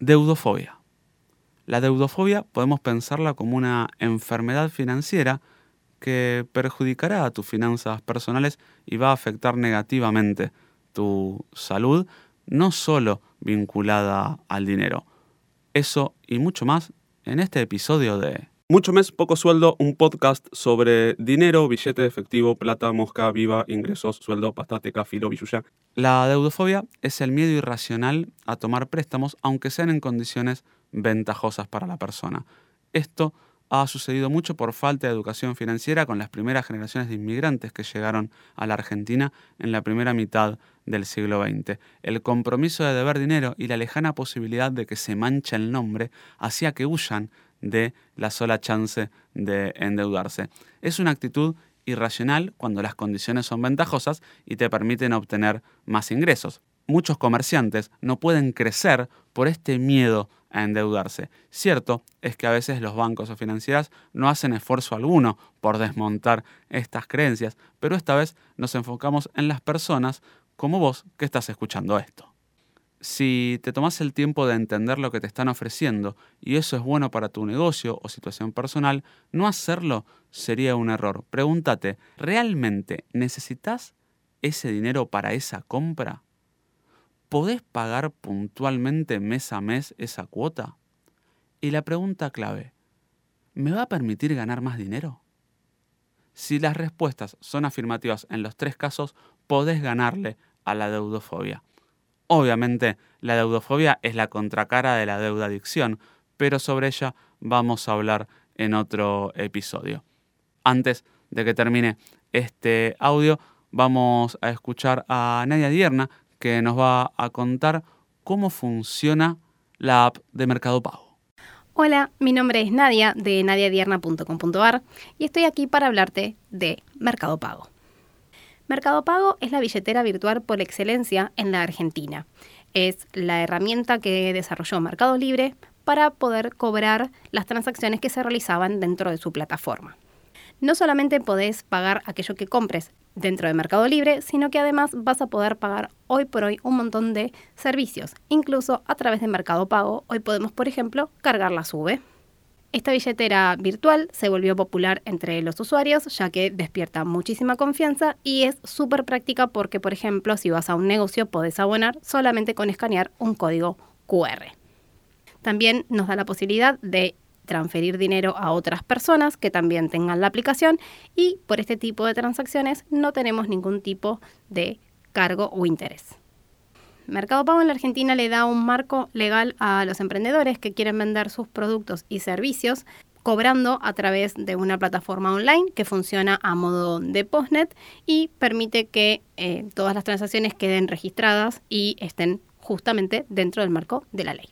Deudofobia. La deudofobia podemos pensarla como una enfermedad financiera que perjudicará a tus finanzas personales y va a afectar negativamente tu salud, no solo vinculada al dinero. Eso y mucho más en este episodio de Mucho mes, poco sueldo, un podcast sobre dinero, billete efectivo, plata, mosca, viva, ingresos, sueldo, pastateca, filo, billuya. La deudofobia es el miedo irracional a tomar préstamos aunque sean en condiciones ventajosas para la persona. Esto ha sucedido mucho por falta de educación financiera con las primeras generaciones de inmigrantes que llegaron a la Argentina en la primera mitad del siglo XX. El compromiso de deber dinero y la lejana posibilidad de que se manche el nombre hacía que huyan de la sola chance de endeudarse. Es una actitud irracional cuando las condiciones son ventajosas y te permiten obtener más ingresos. Muchos comerciantes no pueden crecer por este miedo a endeudarse. Cierto es que a veces los bancos o financieras no hacen esfuerzo alguno por desmontar estas creencias, pero esta vez nos enfocamos en las personas como vos que estás escuchando esto si te tomas el tiempo de entender lo que te están ofreciendo y eso es bueno para tu negocio o situación personal, no hacerlo sería un error. Pregúntate, ¿realmente necesitas ese dinero para esa compra? ¿Podés pagar puntualmente mes a mes esa cuota? Y la pregunta clave, ¿me va a permitir ganar más dinero? Si las respuestas son afirmativas en los tres casos, podés ganarle a la deudofobia. Obviamente, la deudofobia es la contracara de la deuda adicción, pero sobre ella vamos a hablar en otro episodio. Antes de que termine este audio, vamos a escuchar a Nadia Dierna, que nos va a contar cómo funciona la app de Mercado Pago. Hola, mi nombre es Nadia de nadiadierna.com.ar y estoy aquí para hablarte de Mercado Pago. Mercado Pago es la billetera virtual por excelencia en la Argentina. Es la herramienta que desarrolló Mercado Libre para poder cobrar las transacciones que se realizaban dentro de su plataforma. No solamente podés pagar aquello que compres dentro de Mercado Libre, sino que además vas a poder pagar hoy por hoy un montón de servicios. Incluso a través de Mercado Pago, hoy podemos, por ejemplo, cargar la SUBE. Esta billetera virtual se volvió popular entre los usuarios ya que despierta muchísima confianza y es súper práctica porque, por ejemplo, si vas a un negocio podés abonar solamente con escanear un código QR. También nos da la posibilidad de transferir dinero a otras personas que también tengan la aplicación y por este tipo de transacciones no tenemos ningún tipo de cargo o interés. Mercado Pago en la Argentina le da un marco legal a los emprendedores que quieren vender sus productos y servicios cobrando a través de una plataforma online que funciona a modo de postnet y permite que eh, todas las transacciones queden registradas y estén justamente dentro del marco de la ley.